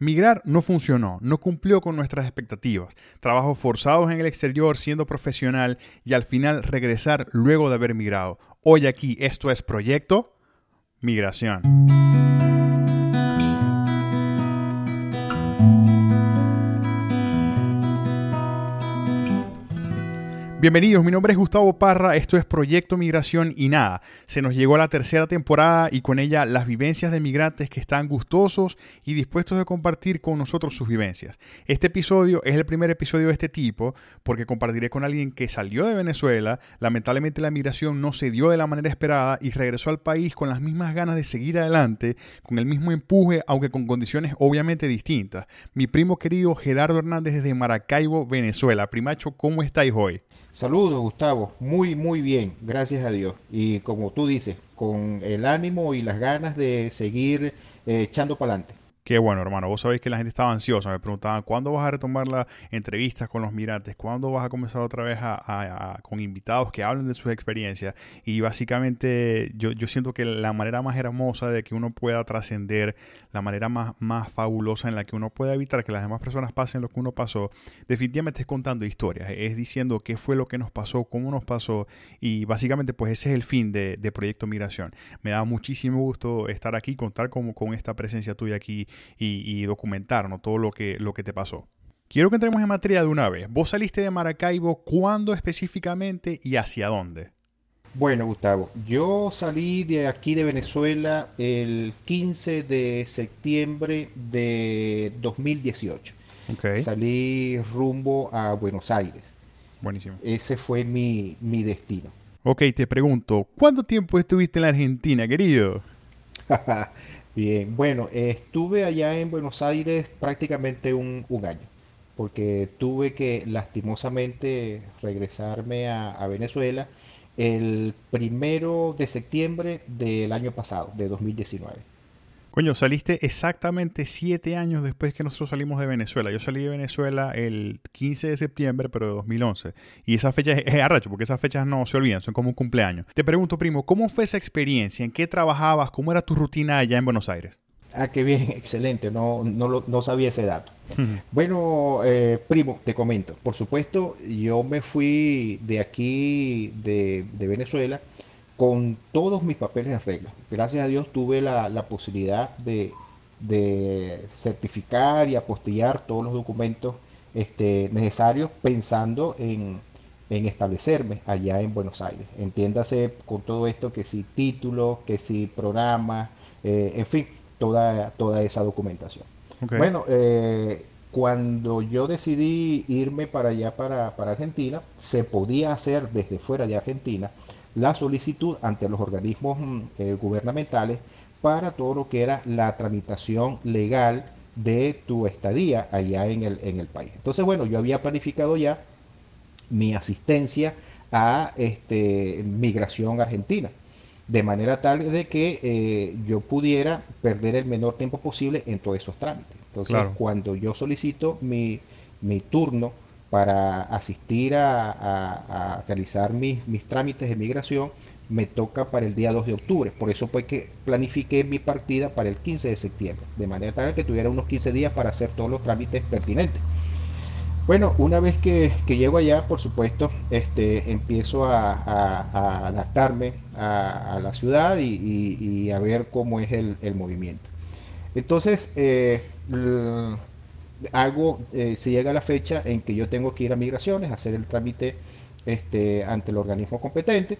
Migrar no funcionó, no cumplió con nuestras expectativas. Trabajos forzados en el exterior siendo profesional y al final regresar luego de haber migrado. Hoy aquí esto es Proyecto Migración. Bienvenidos, mi nombre es Gustavo Parra, esto es Proyecto Migración y nada, se nos llegó la tercera temporada y con ella las vivencias de migrantes que están gustosos y dispuestos a compartir con nosotros sus vivencias. Este episodio es el primer episodio de este tipo porque compartiré con alguien que salió de Venezuela, lamentablemente la migración no se dio de la manera esperada y regresó al país con las mismas ganas de seguir adelante, con el mismo empuje, aunque con condiciones obviamente distintas. Mi primo querido Gerardo Hernández desde Maracaibo, Venezuela. Primacho, ¿cómo estáis hoy? Saludos, Gustavo. Muy, muy bien, gracias a Dios. Y como tú dices, con el ánimo y las ganas de seguir eh, echando para adelante. Qué bueno, hermano. Vos sabéis que la gente estaba ansiosa. Me preguntaban, ¿cuándo vas a retomar las entrevistas con los migrantes? ¿Cuándo vas a comenzar otra vez con invitados que hablen de sus experiencias? Y básicamente yo, yo siento que la manera más hermosa de que uno pueda trascender, la manera más, más fabulosa en la que uno pueda evitar que las demás personas pasen lo que uno pasó, definitivamente es contando historias. Es diciendo qué fue lo que nos pasó, cómo nos pasó. Y básicamente pues ese es el fin de, Proyecto Migración. Me da muchísimo gusto estar aquí, contar con, con esta presencia tuya aquí y, documentar todo lo que, lo que te pasó. Quiero que entremos en materia de una vez. Vos saliste de Maracaibo, ¿cuándo específicamente y hacia dónde? Bueno, Gustavo, yo salí de aquí de Venezuela el 15 de septiembre de 2018. Salí rumbo a Buenos Aires. Buenísimo. Ese fue mi, mi destino. Ok, te pregunto, ¿cuánto tiempo estuviste en la Argentina, querido? Bien, bueno, estuve allá en Buenos Aires prácticamente un, año, porque tuve que lastimosamente regresarme a, Venezuela el primero de septiembre del año pasado, de 2019. Coño, saliste exactamente siete años después que nosotros salimos de Venezuela. Yo salí de Venezuela el 15 de septiembre, pero de 2011. Y esa fecha es, arracho, porque esas fechas no se olvidan, son como un cumpleaños. Te pregunto, primo, ¿cómo fue esa experiencia? ¿En qué trabajabas? ¿Cómo era tu rutina allá en Buenos Aires? Ah, qué bien, excelente. No, no, no sabía ese dato. Bueno, eh, primo, te comento. Por supuesto, yo me fui de aquí, de, de Venezuela, con todos mis papeles en regla. Gracias a Dios tuve la, posibilidad de, certificar y apostillar todos los documentos este, necesarios pensando en, establecerme allá en Buenos Aires. Entiéndase con todo esto que si títulos, que si programas, eh, en fin, toda, toda esa documentación. Bueno, eh, cuando yo decidí irme para allá, para, para Argentina, se podía hacer desde fuera de Argentina la solicitud ante los organismos mm, eh, gubernamentales para todo lo que era la tramitación legal de tu estadía allá en el, en el país. Entonces, bueno, yo había planificado ya mi asistencia a este, migración argentina, de manera tal de que eh, yo pudiera perder el menor tiempo posible en todos esos trámites. Entonces, cuando yo solicito mi, mi turno para asistir a, realizar mis, mis, trámites de migración me toca para el día 2 de octubre. Por eso fue que planifiqué mi partida para el 15 de septiembre, de manera tal que tuviera unos 15 días para hacer todos los trámites pertinentes. Bueno, una vez que, llego allá, por supuesto, este, empiezo a, adaptarme a, la ciudad y, a ver cómo es el, movimiento. Entonces, eh, hago, eh, se llega la fecha en que yo tengo que ir a migraciones, hacer el trámite este, ante el organismo competente.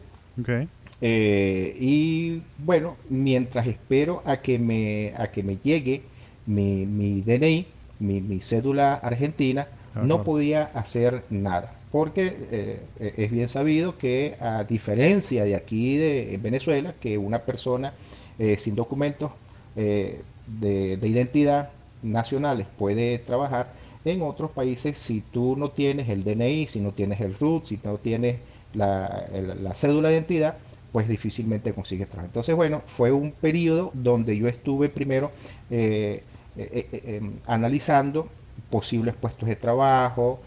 Eh, y bueno, mientras espero a que me, a que me llegue mi, mi DNI, mi, cédula argentina, no podía hacer nada. Porque eh, es bien sabido que a diferencia de aquí de Venezuela, que una persona sin documentos de, de identidad nacionales puede trabajar, en otros países si tú no tienes el DNI, si no tienes el RUT, si no tienes la, cédula de identidad, pues difícilmente consigues trabajo. Entonces, bueno, fue un periodo donde yo estuve primero eh, eh, eh, analizando posibles puestos de trabajo,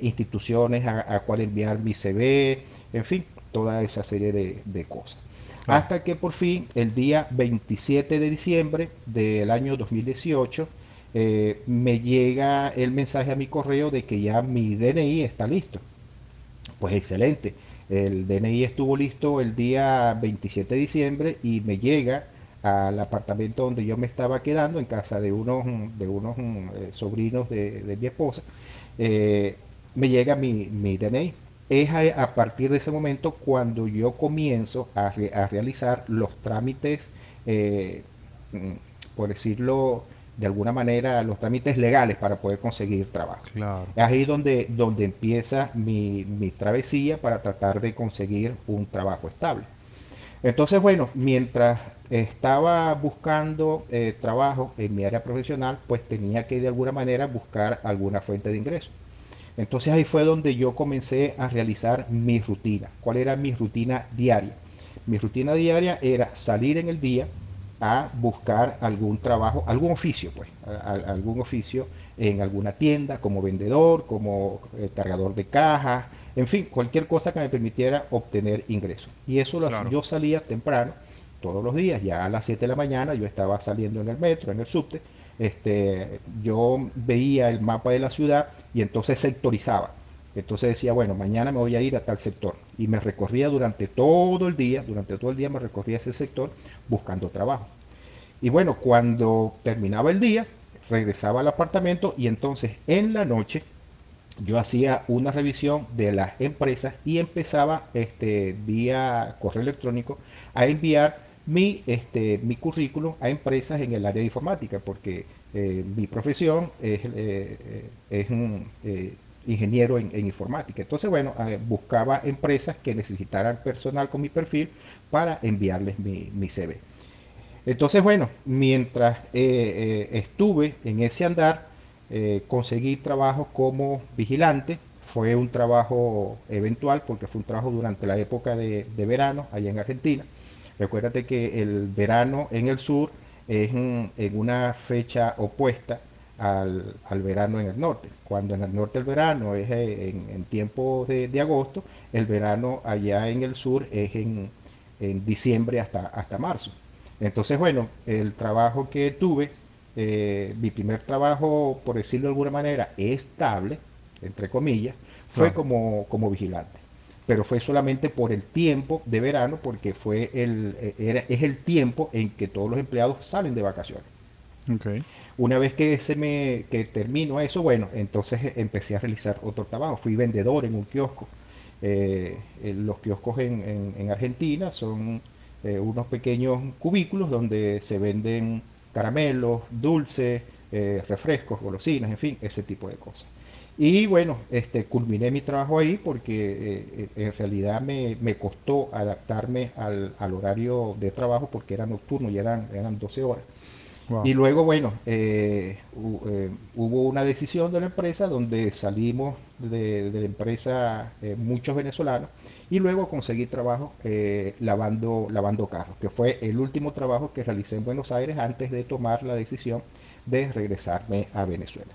instituciones a, cuál enviar mi CV, en fin, toda esa serie de, cosas. Hasta que por fin, el día 27 de diciembre del año 2018, eh, me llega el mensaje a mi correo de que ya mi DNI está listo. Pues excelente. El DNI estuvo listo el día 27 de diciembre y me llega al apartamento donde yo me estaba quedando, en casa de unos, de unos eh, sobrinos de, mi esposa, eh, me llega mi, mi DNI. Es a, partir de ese momento cuando yo comienzo a, realizar los trámites, mm, por decirlo de alguna manera, los trámites legales para poder conseguir trabajo. Es ahí donde, donde empieza mi, mi travesía para tratar de conseguir un trabajo estable. Entonces, bueno, mientras estaba buscando eh, trabajo en mi área profesional, pues tenía que de alguna manera buscar alguna fuente de ingreso. Entonces ahí fue donde yo comencé a realizar mi rutina. ¿Cuál era mi rutina diaria? Mi rutina diaria era salir en el día a buscar algún trabajo, algún oficio, pues, algún oficio en alguna tienda, como vendedor, como eh, cargador de cajas, en fin, cualquier cosa que me permitiera obtener ingresos. Y eso lo yo salía temprano, todos los días, ya a las 7 de la mañana yo estaba saliendo en el metro, en el subte, este, yo veía el mapa de la ciudad y entonces sectorizaba. Entonces decía, bueno, mañana me voy a ir a tal sector. Y me recorría durante todo el día, durante todo el día me recorría ese sector buscando trabajo. Y bueno, cuando terminaba el día, regresaba al apartamento y entonces en la noche yo hacía una revisión de las empresas y empezaba este, vía correo electrónico a enviar mi, este, mi currículum a empresas en el área de informática, porque eh, mi profesión es, eh, es un eh, ingeniero en, informática. Entonces, bueno, buscaba empresas que necesitaran personal con mi perfil para enviarles mi, mi CV. Entonces, bueno, mientras eh, eh, estuve en ese andar, eh, conseguí trabajo como vigilante. Fue un trabajo eventual porque fue un trabajo durante la época de, verano allá en Argentina. Recuérdate que el verano en el sur es en una fecha opuesta al, verano en el norte. Cuando en el norte el verano es en, tiempo de, agosto, el verano allá en el sur es en, diciembre hasta, hasta marzo. Entonces, bueno, el trabajo que tuve, eh, mi primer trabajo, por decirlo de alguna manera, estable, entre comillas, fue como, como vigilante. Pero fue solamente por el tiempo de verano, porque fue el, eh, era, es el tiempo en que todos los empleados salen de vacaciones. Una vez que se me que termino eso, bueno, entonces empecé a realizar otro trabajo. Fui vendedor en un kiosco. Eh, los kioscos en, en Argentina son eh, unos pequeños cubículos donde se venden caramelos, dulces, eh, refrescos, golosinas, en fin, ese tipo de cosas. Y bueno, este, culminé mi trabajo ahí porque eh, en realidad me, costó adaptarme al, al, horario de trabajo porque era nocturno y eran, eran 12 horas. Y luego, bueno, eh, eh, hubo una decisión de la empresa donde salimos de, la empresa eh, muchos venezolanos y luego conseguí trabajo lavando, lavando carros, que fue el último trabajo que realicé en Buenos Aires antes de tomar la decisión de regresarme a Venezuela.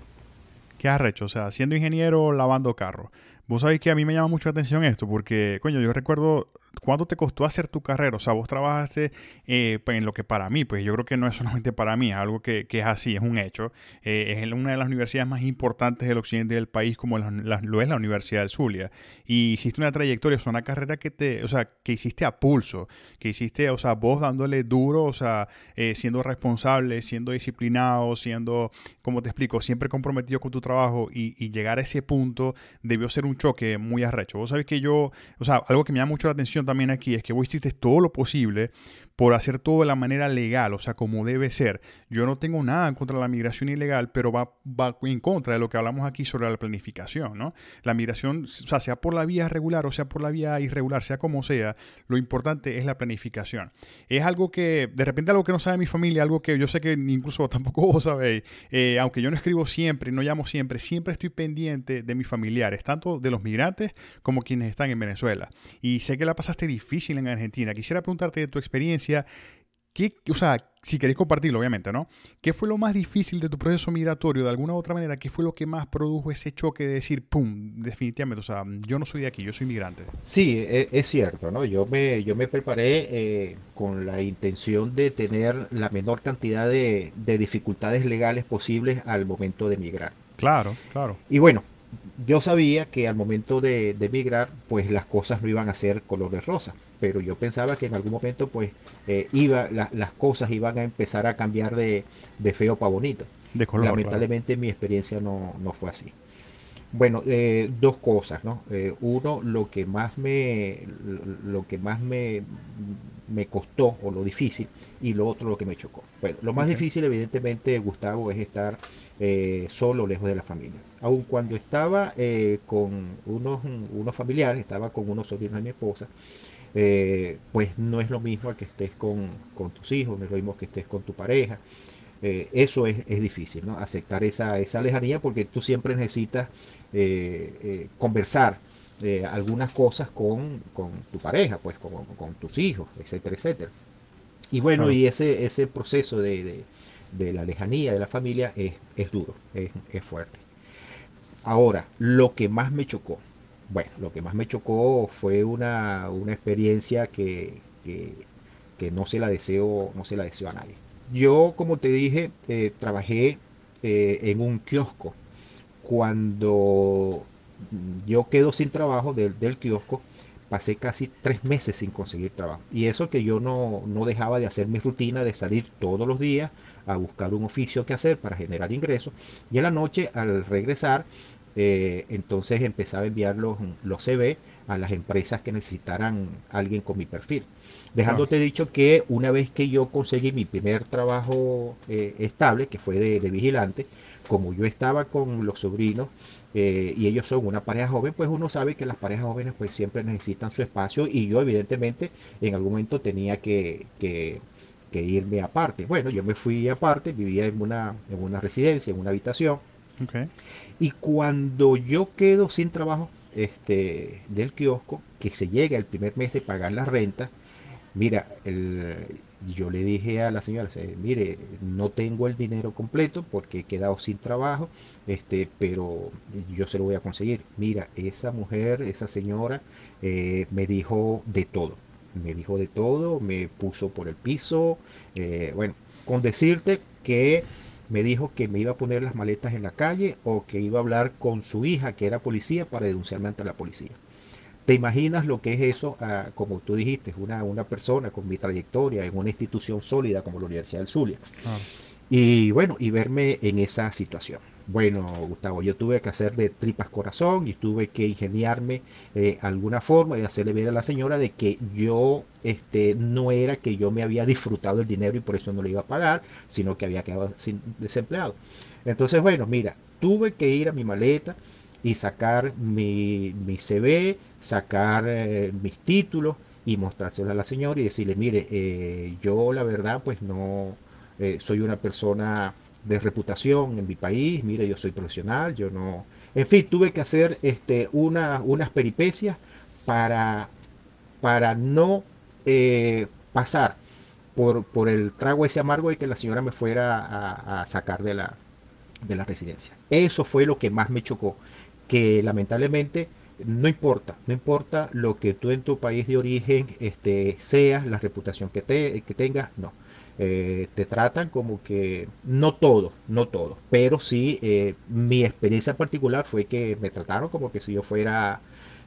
¿Qué has hecho? O sea, siendo ingeniero lavando carros. Vos sabéis que a mí me llama mucho la atención esto, porque, coño, yo recuerdo ¿Cuánto te costó hacer tu carrera? O sea, vos trabajaste eh, pues, en lo que para mí, pues yo creo que no es solamente para mí, es algo que, es así, es un hecho. Eh, es una de las universidades más importantes del occidente del país, como lo es la Universidad del Zulia. Y hiciste una trayectoria, o una carrera que te, o sea, que hiciste a pulso, que hiciste, o sea, vos dándole duro, o sea, eh, siendo responsable, siendo disciplinado, siendo, como te explico, siempre comprometido con tu trabajo y, y llegar a ese punto debió ser un choque muy arrecho. Vos sabés que yo, o sea, algo que me llama mucho la atención también aquí es que vos hiciste todo lo posible por hacer todo de la manera legal, o sea, como debe ser. Yo no tengo nada contra la migración ilegal, pero va, va en contra de lo que hablamos aquí sobre la planificación, ¿no? La migración, o sea, sea por la vía regular o sea por la vía irregular, sea como sea, lo importante es la planificación. Es algo que, de repente, algo que no sabe mi familia, algo que yo sé que incluso tampoco vos sabéis, eh, aunque yo no escribo siempre, no llamo siempre, siempre estoy pendiente de mis familiares, tanto de los migrantes como quienes están en Venezuela. Y sé que la pasaste difícil en Argentina. Quisiera preguntarte de tu experiencia ¿qué, o sea, si queréis compartirlo, obviamente, ¿no? ¿Qué fue lo más difícil de tu proceso migratorio de alguna u otra manera? ¿Qué fue lo que más produjo ese choque de decir, pum, definitivamente, o sea, yo no soy de aquí, yo soy migrante? Sí, e- es, cierto, ¿no? Yo me, yo me preparé eh, con la intención de tener la menor cantidad de, de dificultades legales posibles al momento de migrar. Claro, claro. Y bueno, yo sabía que al momento de, de migrar, pues las cosas no iban a ser color de rosa, pero yo pensaba que en algún momento, pues, eh, iba, la- las cosas iban a empezar a cambiar de, de feo para bonito. De color, claro. Lamentablemente mi experiencia no, no fue así. Bueno, eh, dos cosas, ¿no? Eh, uno, lo que más me, lo que más me, me costó o lo difícil, y lo otro, lo que me chocó. Bueno, lo más difícil, evidentemente, Gustavo, es estar eh, solo, lejos de la familia. Aun cuando estaba eh, con unos, unos familiares, estaba con unos sobrinos de mi esposa, eh, pues no es lo mismo que estés con, con tus hijos, no es lo mismo que estés con tu pareja. Eh, eso es, es difícil, ¿no? Aceptar esa, esa lejanía porque tú siempre necesitas eh, conversar algunas cosas con, con tu pareja, pues con, con tus hijos, etcétera, etcétera. Y bueno, y ese, ese proceso de, de- de la lejanía de la familia es, es duro, es, es fuerte. Ahora, lo que más me chocó, bueno, lo que más me chocó fue una, una experiencia que, que, no se la deseo, no se la deseo a nadie. Yo, como te dije, eh, trabajé eh, en un kiosco. Cuando yo quedo sin trabajo del, del kiosco, pasé casi tres meses sin conseguir trabajo. Y eso que yo no, no dejaba de hacer mi rutina de salir todos los días a buscar un oficio que hacer para generar ingresos. Y en la noche, al regresar, eh, entonces empezaba a enviar los, los CV a las empresas que necesitaran alguien con mi perfil. Dejándote dicho que una vez que yo conseguí mi primer trabajo eh, estable, que fue de, de vigilante, como yo estaba con los sobrinos eh, y ellos son una pareja joven, pues uno sabe que las parejas jóvenes pues siempre necesitan su espacio y yo evidentemente en algún momento tenía que, que- que irme aparte. Bueno, yo me fui aparte, vivía en una, en una residencia, en una habitación y cuando yo quedo sin trabajo este, del kiosco, que se llega el primer mes de pagar la renta, mira, el- yo le dije a la señora, se- mire, no tengo el dinero completo porque he quedado sin trabajo, este, pero yo se lo voy a conseguir. Mira, esa mujer, esa señora, eh, me dijo de todo. Me dijo de todo, me puso por el piso, eh, bueno, con decirte que me dijo que me iba a poner las maletas en la calle o que iba a hablar con su hija, que era policía, para denunciarme ante la policía. ¿Te imaginas lo que es eso? ah, como tú dijiste, una, una persona con mi trayectoria en una institución sólida como la Universidad del Zulia. Claro. Y bueno, y verme en esa situación. Bueno, Gustavo, yo tuve que hacer de tripas corazón y tuve que ingeniarme eh, alguna forma de hacerle ver a la señora de que yo este, no era que yo me había disfrutado el dinero y por eso no le iba a pagar, sino que había quedado sin desempleado. Entonces, bueno, mira, tuve que ir a mi maleta y sacar mi, mi CV, sacar eh, mis títulos y mostrárselo a la señora y decirle, mire, eh, yo la verdad pues no eh, soy una persona de reputación en mi país, mire, yo soy profesional, yo no... En fin, tuve que hacer este, una, unas peripecias para, para no pasar por, por el trago ese amargo de que la señora me fuera a, a sacar de la, de la residencia. Eso fue lo que más me chocó, que lamentablemente no importa, no importa lo que tú en tu país de origen este, seas, la reputación que, te, que tengas, no. Eh, te tratan como que, no todo, no todo, pero sí, eh, mi experiencia particular fue que me trataron como que si yo fuera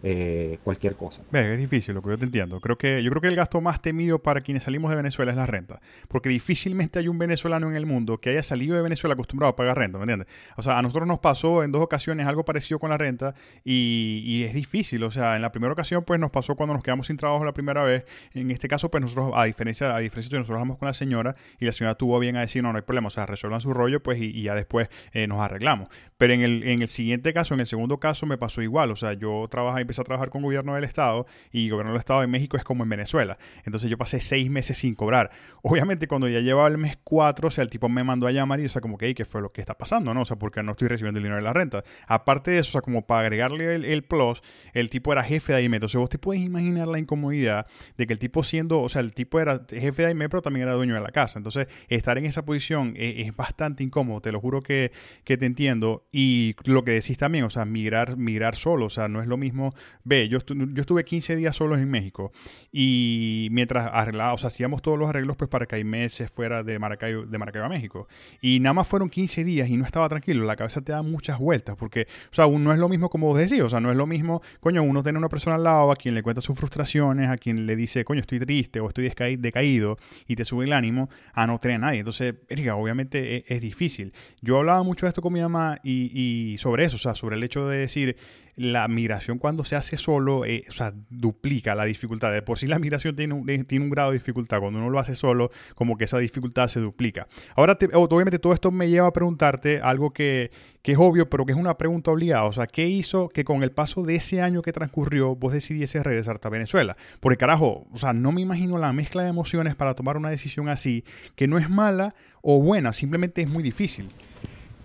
eh, cualquier cosa. Es difícil, lo que yo te entiendo. Creo que, yo creo que el gasto más temido para quienes salimos de Venezuela es la renta. Porque difícilmente hay un venezolano en el mundo que haya salido de Venezuela acostumbrado a pagar renta, ¿me entiendes? O sea, a nosotros nos pasó en dos ocasiones algo parecido con la renta y, es difícil. O sea, en la primera ocasión, pues nos pasó cuando nos quedamos sin trabajo la primera vez. En este caso, pues nosotros, a diferencia, a diferencia de nosotros hablamos con la señora y la señora tuvo bien a decir, no, no hay problema, o sea, resuelvan su rollo, pues y, y ya después eh, nos arreglamos. Pero en el, en el siguiente caso, en el segundo caso, me pasó igual. O sea, yo trabajé, empecé a trabajar con gobierno del Estado y gobierno del Estado de México es como en Venezuela. Entonces yo pasé seis meses sin cobrar. Obviamente cuando ya llevaba el mes cuatro, o sea, el tipo me mandó a llamar y, o sea, como que, ¿qué fue lo que está pasando? ¿no? O sea, porque no estoy recibiendo el dinero de la renta. Aparte de eso, o sea, como para agregarle el, plus, el tipo era jefe de AIME. Entonces vos te puedes imaginar la incomodidad de que el tipo siendo, o sea, el tipo era jefe de AIME, pero también era dueño de la casa. Entonces, estar en esa posición es, es bastante incómodo, te lo juro que, que te entiendo. Y lo que decís también, o sea, migrar, migrar solo, o sea, no es lo mismo. Ve, yo, yo estuve 15 días solos en México y mientras arreglaba, o sea, hacíamos todos los arreglos pues para que Aime se fuera de Maracaibo, de Maracaibo a México. Y nada más fueron 15 días y no estaba tranquilo, la cabeza te da muchas vueltas porque, o sea, no es lo mismo como vos decís, o sea, no es lo mismo, coño, uno tiene una persona al lado a quien le cuenta sus frustraciones, a quien le dice, coño, estoy triste o estoy decaído y te sube el ánimo, a no tener a nadie. Entonces, obviamente e, es, difícil. Yo hablaba mucho de esto con mi mamá y, y sobre eso, o sea, sobre el hecho de decir, la migración cuando se hace solo, eh, o sea, duplica la dificultad. De por sí la migración tiene un, tiene un grado de dificultad. Cuando uno lo hace solo, como que esa dificultad se duplica. Ahora, obviamente todo esto me lleva a preguntarte algo que, que, es obvio, pero que es una pregunta obligada. O sea, ¿qué hizo que con el paso de ese año que transcurrió vos decidiese regresar a Venezuela? Porque carajo, o sea, no me imagino la mezcla de emociones para tomar una decisión así, que no es mala o buena, simplemente es muy difícil.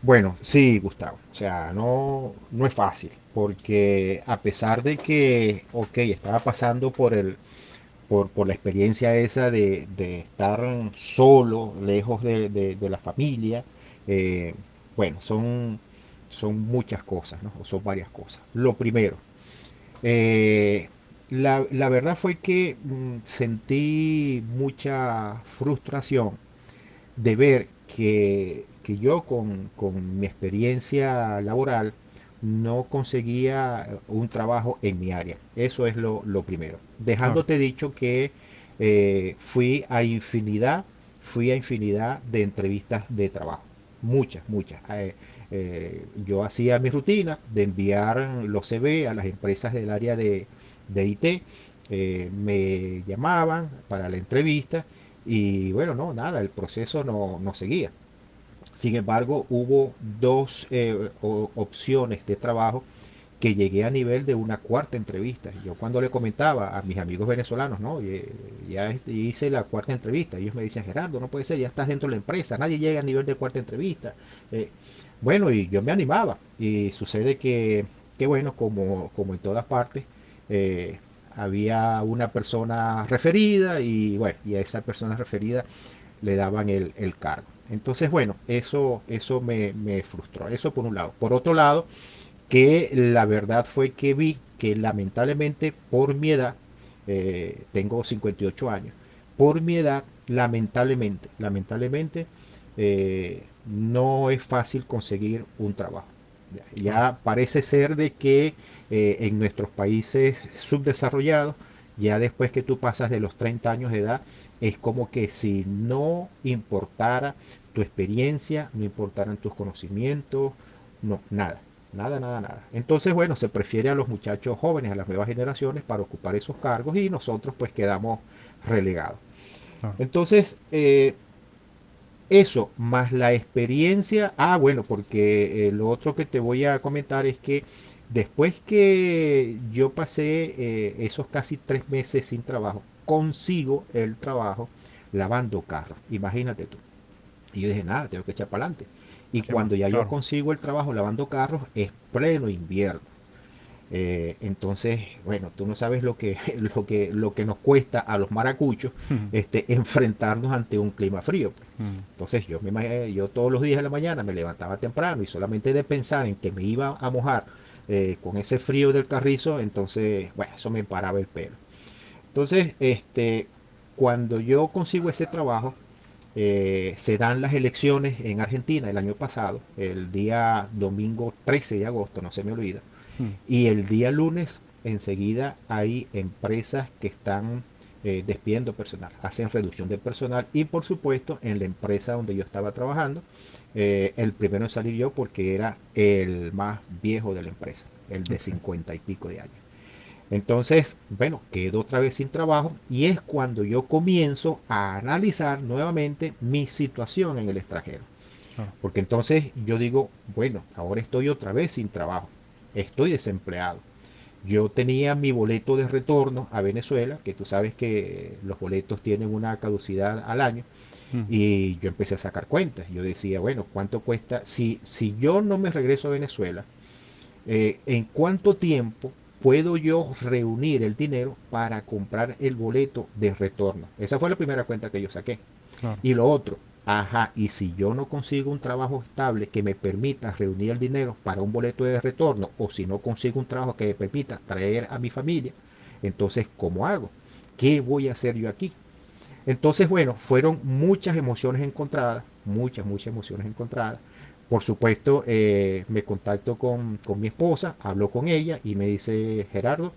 Bueno, sí, Gustavo. O sea, no, no es fácil, porque a pesar de que, ok, estaba pasando por el, por, por la experiencia esa de, de estar solo, lejos de, de, la familia, eh, bueno, son, son muchas cosas, ¿no? O son varias cosas. Lo primero, eh, la, la, verdad fue que mm, sentí mucha frustración de ver que que yo con, mi experiencia laboral no conseguía un trabajo en mi área. Eso es lo, primero. Dejándote dicho que eh, fui a infinidad, fui a infinidad de entrevistas de trabajo. Muchas, muchas. Eh, eh, yo hacía mi rutina de enviar los CV a las empresas del área de, de IT. me llamaban para la entrevista y bueno, no, nada, el proceso no, no seguía. Sin embargo, hubo dos eh, opciones de trabajo que llegué a nivel de una cuarta entrevista. Yo cuando le comentaba a mis amigos venezolanos, ¿no? Ya hice la cuarta entrevista. Ellos me decían, Gerardo, no puede ser, ya estás dentro de la empresa, nadie llega a nivel de cuarta entrevista. Eh, bueno, y yo me animaba. Y sucede que, que bueno, como, como en todas partes, eh, había una persona referida y bueno, y a esa persona referida le daban el, el cargo. Entonces, bueno, eso, eso me, frustró. Eso por un lado. Por otro lado, que la verdad fue que vi que lamentablemente por mi edad, eh, tengo 58 años, por mi edad, lamentablemente, lamentablemente, eh, no es fácil conseguir un trabajo. Ya, parece ser de que eh, en nuestros países subdesarrollados, ya después que tú pasas de los 30 años de edad, es como que si no importara tu experiencia, no importaran tus conocimientos, no, nada, nada, nada, nada. Entonces, bueno, se prefiere a los muchachos jóvenes, a las nuevas generaciones para ocupar esos cargos y nosotros pues quedamos relegados. Entonces, eh, eso, más la experiencia, ah, bueno, porque eh, lo otro que te voy a comentar es que después que yo pasé eh, esos casi tres meses sin trabajo, consigo el trabajo lavando carros, imagínate tú. Y yo dije, nada, tengo que echar para adelante. Y cuando ya yo consigo el trabajo lavando carros, es pleno invierno. Eh, entonces, bueno, tú no sabes lo que, lo que, lo que nos cuesta a los maracuchos este, enfrentarnos ante un clima frío. Pues. Entonces, yo me yo todos los días de la mañana me levantaba temprano y solamente de pensar en que me iba a mojar eh, con ese frío del carrizo, entonces, bueno, eso me paraba el pelo. Entonces, este, cuando yo consigo ese trabajo, eh, se dan las elecciones en Argentina el año pasado, el día domingo 13 de agosto, no se me olvida. Hmm. Y el día lunes, enseguida hay empresas que están eh, despidiendo personal, hacen reducción de personal y por supuesto en la empresa donde yo estaba trabajando, eh, el primero en salir yo porque era el más viejo de la empresa, el de 50 y pico de años. Entonces, bueno, quedo otra vez sin trabajo y es cuando yo comienzo a analizar nuevamente mi situación en el extranjero. Ah. Porque entonces yo digo, bueno, ahora estoy otra vez sin trabajo, estoy desempleado. yo tenía mi boleto de retorno a Venezuela, que tú sabes que los boletos tienen una caducidad al año, y yo empecé a sacar cuentas. Yo decía, bueno, ¿cuánto cuesta? Si, si yo no me regreso a Venezuela, eh, ¿en cuánto tiempo puedo yo reunir el dinero para comprar el boleto de retorno? Esa fue la primera cuenta que yo saqué. Y lo otro, Ajá, y si yo no consigo un trabajo estable que me permita reunir el dinero para un boleto de retorno, o si no consigo un trabajo que me permita traer a mi familia, entonces, ¿cómo hago? ¿Qué voy a hacer yo aquí? Entonces, bueno, fueron muchas emociones encontradas, muchas, muchas emociones encontradas. Por supuesto, eh, me contacto con, mi esposa, hablo con ella y me dice, Gerardo,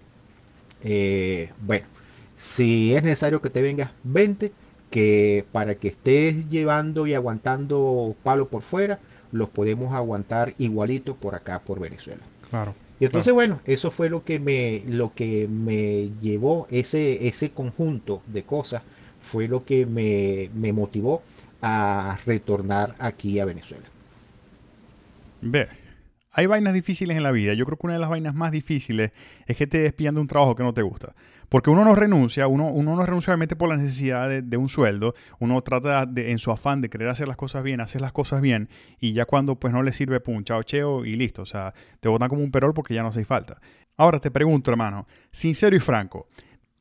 eh, bueno, si es necesario que te vengas, vente, que para que estés llevando y aguantando palo por fuera, los podemos aguantar igualito por acá, por Venezuela. Claro. Y entonces, bueno, eso fue lo que me, lo que me llevó, ese, ese conjunto de cosas, fue lo que me, motivó a retornar aquí a Venezuela. Ve, hay vainas difíciles en la vida. Yo creo que una de las vainas más difíciles es que te despidan de un trabajo que no te gusta. Porque uno no renuncia, uno, no renuncia obviamente por la necesidad de, un sueldo, uno trata en su afán de querer hacer las cosas bien, hacer las cosas bien, y ya cuando pues no le sirve, pum, chao, cheo y listo. O sea, te botan como un perol porque ya no hace falta. Ahora te pregunto, hermano, sincero y franco,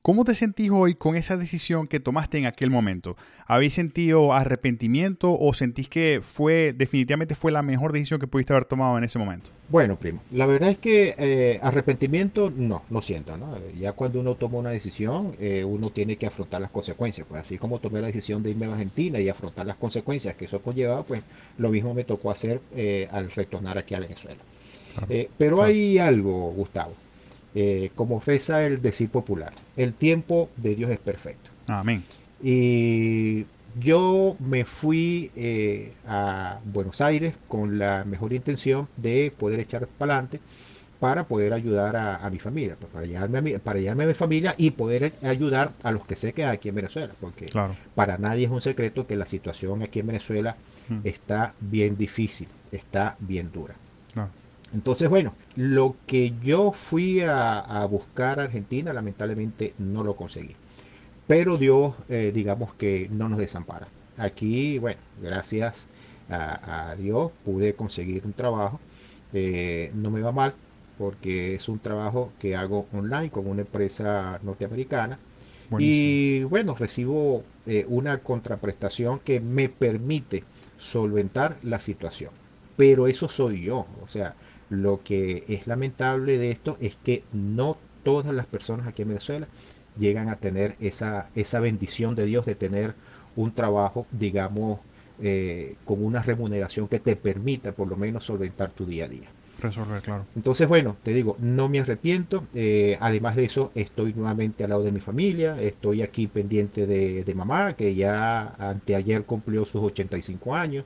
¿Cómo te sentís hoy con esa decisión que tomaste en aquel momento? ¿Habéis sentido arrepentimiento o sentís que fue definitivamente fue la mejor decisión que pudiste haber tomado en ese momento? Bueno, primo, la verdad es que eh, arrepentimiento no, lo siento, ¿no? Ya cuando uno toma una decisión, eh, uno tiene que afrontar las consecuencias, pues así como tomé la decisión de irme a Argentina y afrontar las consecuencias que eso conllevaba, pues lo mismo me tocó hacer eh, al retornar aquí a Venezuela. pero hay algo, Gustavo, eh, como ofrece el decir popular, el tiempo de Dios es perfecto. Amén. Y yo me fui eh, a Buenos Aires con la mejor intención de poder echar para adelante para poder ayudar a, mi familia, pues, para llevarme a mi, para a mi familia y poder ayudar a los que se quedan aquí en Venezuela, porque para nadie es un secreto que la situación aquí en Venezuela mm. está bien difícil, está bien dura. Entonces, bueno, lo que yo fui a, buscar a Argentina, lamentablemente no lo conseguí. Pero Dios, eh, digamos que no nos desampara. Aquí, bueno, gracias a, Dios pude conseguir un trabajo. Eh, no me va mal porque es un trabajo que hago online con una empresa norteamericana. Y bueno, recibo eh, una contraprestación que me permite solventar la situación. Pero eso soy yo. O sea, lo que es lamentable de esto es que no todas las personas aquí en Venezuela llegan a tener esa, esa bendición de Dios de tener un trabajo, digamos, eh, con una remuneración que te permita por lo menos solventar tu día a día. Resolver, claro. Entonces, bueno, te digo, no me arrepiento. Eh, además de eso, estoy nuevamente al lado de mi familia. Estoy aquí pendiente de, mamá, que ya anteayer cumplió sus 85 años.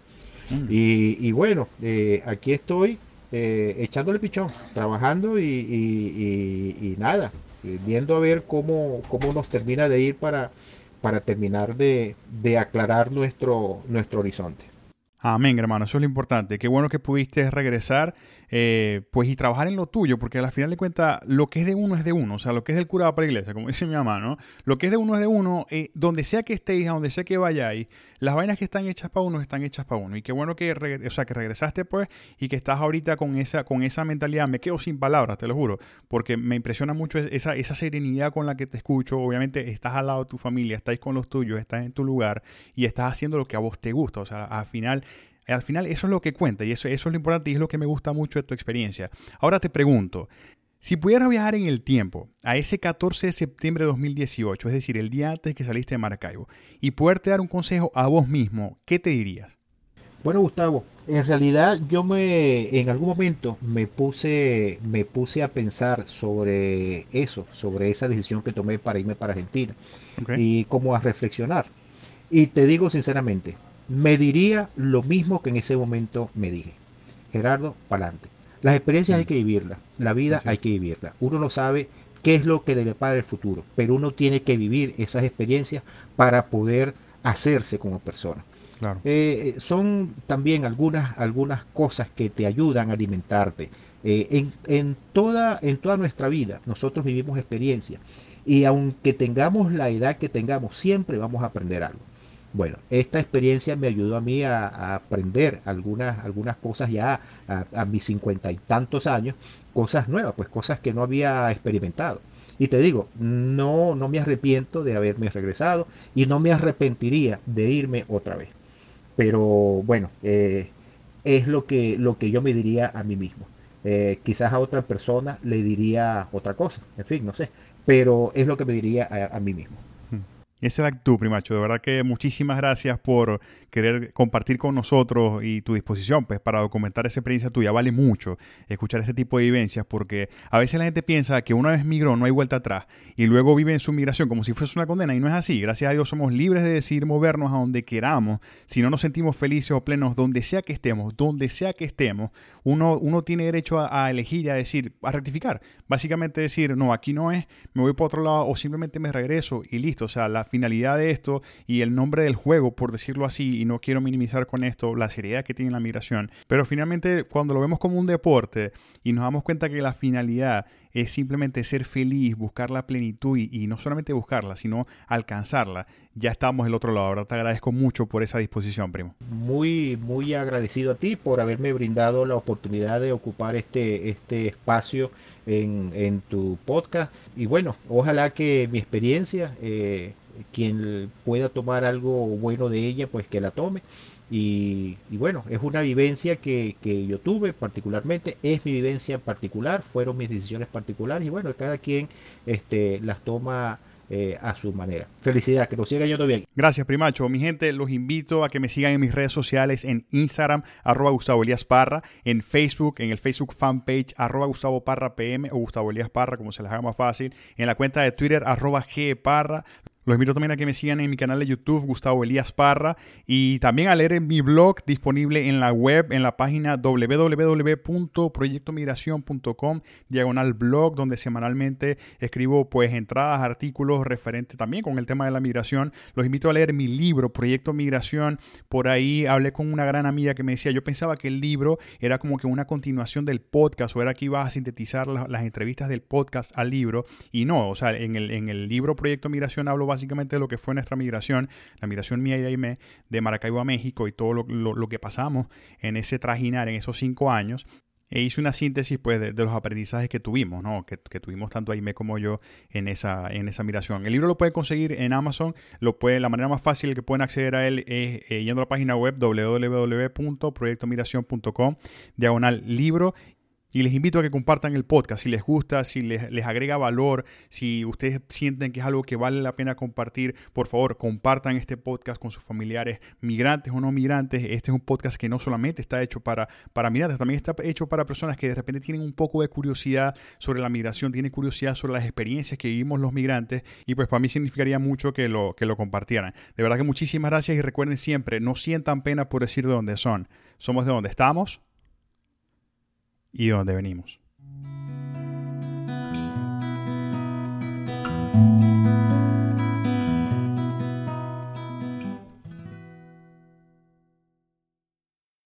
Mm. Y, bueno, eh, aquí estoy eh, echándole pichón, trabajando y, nada, eh, viendo a ver cómo, cómo nos termina de ir para, para terminar de, de aclarar nuestro, nuestro horizonte. Amén, hermano, eso es lo importante. Qué bueno que pudiste regresar eh, pues y trabajar en lo tuyo, porque al final de cuentas lo que es de uno es de uno, o sea, lo que es del curado para la iglesia, como dice mi mamá, ¿no? Lo que es de uno es de uno, eh, donde sea que estéis, a donde sea que vayáis, las vainas que están hechas para uno están hechas para uno. Y qué bueno que, o sea, que regresaste pues y que estás ahorita con esa, con esa mentalidad. Me quedo sin palabras, te lo juro, porque me impresiona mucho esa, esa serenidad con la que te escucho. Obviamente estás al lado de tu familia, estáis con los tuyos, estás en tu lugar y estás haciendo lo que a vos te gusta. O sea, al final al final eso es lo que cuenta y eso, eso es lo importante y es lo que me gusta mucho de tu experiencia. Ahora te pregunto, si pudieras viajar en el tiempo a ese 14 de septiembre de 2018, es decir, el día antes que saliste de Maracaibo, y poderte dar un consejo a vos mismo, ¿qué te dirías? Bueno, Gustavo, en realidad yo me en algún momento me puse me puse a pensar sobre eso, sobre esa decisión que tomé para irme para Argentina y como a reflexionar. Y te digo sinceramente, me diría lo mismo que en ese momento me dije. Gerardo, para adelante. Las experiencias hay que vivirlas, la vida hay que vivirla. Uno no sabe qué es lo que le depara el futuro, pero uno tiene que vivir esas experiencias para poder hacerse como persona. Eh, son también algunas, algunas cosas que te ayudan a alimentarte. en, en, toda, en toda nuestra vida nosotros vivimos experiencias y aunque tengamos la edad que tengamos, siempre vamos a aprender algo. Bueno, esta experiencia me ayudó a mí a, aprender algunas, algunas cosas ya a, mis cincuenta y tantos años, cosas nuevas, pues cosas que no había experimentado. Y te digo, no, no me arrepiento de haberme regresado y no me arrepentiría de irme otra vez. Pero bueno, eh, es lo que, lo que yo me diría a mí mismo. Eh, quizás a otra persona le diría otra cosa, en fin, no sé, pero es lo que me diría a mí mismo. Esa es tú, primacho. De verdad que muchísimas gracias por querer compartir con nosotros y tu disposición pues, para documentar esa experiencia tuya. Vale mucho escuchar este tipo de vivencias porque a veces la gente piensa que una vez migró no hay vuelta atrás y luego vive en su migración como si fuese una condena y no es así. Gracias a Dios somos libres de decidir movernos a donde queramos. Si no nos sentimos felices o plenos, donde sea que estemos, donde sea que estemos, uno, uno tiene derecho a, a elegir y a decir, a rectificar. Básicamente decir, no, aquí no es, me voy para otro lado o simplemente me regreso y listo. O sea, la finalidad de esto y el nombre del juego, por decirlo así, y no quiero minimizar con esto la seriedad que tiene la migración, pero finalmente cuando lo vemos como un deporte y nos damos cuenta que la finalidad es simplemente ser feliz, buscar la plenitud y, no solamente buscarla, sino alcanzarla, ya estamos del otro lado. Ahora te agradezco mucho por esa disposición, primo. Muy, muy agradecido a ti por haberme brindado la oportunidad de ocupar este, este espacio en, en tu podcast. Y bueno, ojalá que mi experiencia... Eh, quien pueda tomar algo bueno de ella, pues que la tome. Y, bueno, es una vivencia que, que, yo tuve particularmente, es mi vivencia particular, fueron mis decisiones particulares y bueno, cada quien este, las toma eh, a su manera. Felicidad, que nos siga yendo bien. Gracias, Primacho. Mi gente, los invito a que me sigan en mis redes sociales en Instagram, arroba Gustavo Elías Parra, en Facebook, en el Facebook fanpage, arroba Gustavo Parra PM o Gustavo Elías Parra, como se les haga más fácil, en la cuenta de Twitter, arroba G Parra. Los invito también a que me sigan en mi canal de YouTube, Gustavo Elías Parra, y también a leer en mi blog disponible en la web, en la página www.proyectomigración.com, diagonal blog, donde semanalmente escribo pues entradas, artículos referentes también con el tema de la migración. Los invito a leer mi libro, Proyecto Migración. Por ahí hablé con una gran amiga que me decía, yo pensaba que el libro era como que una continuación del podcast, o era que iba a sintetizar las, entrevistas del podcast al libro, y no, o sea, en el, en el libro Proyecto Migración hablo básicamente lo que fue nuestra migración, la migración mía y de Aime de Maracaibo a México y todo lo, que pasamos en ese trajinar en esos cinco años. E hice una síntesis pues, de, los aprendizajes que tuvimos, ¿no? que, tuvimos tanto Aime como yo en esa, en esa migración. El libro lo pueden conseguir en Amazon. Lo puede, la manera más fácil que pueden acceder a él es eh, yendo a la página web www.proyectomigración.com, diagonal libro. Y les invito a que compartan el podcast si les gusta, si les, les, agrega valor, si ustedes sienten que es algo que vale la pena compartir, por favor, compartan este podcast con sus familiares, migrantes o no migrantes. Este es un podcast que no solamente está hecho para, para migrantes, también está hecho para personas que de repente tienen un poco de curiosidad sobre la migración, tienen curiosidad sobre las experiencias que vivimos los migrantes y pues para mí significaría mucho que lo, que lo compartieran. De verdad que muchísimas gracias y recuerden siempre, no sientan pena por decir de dónde son. Somos de dónde estamos y de dónde venimos.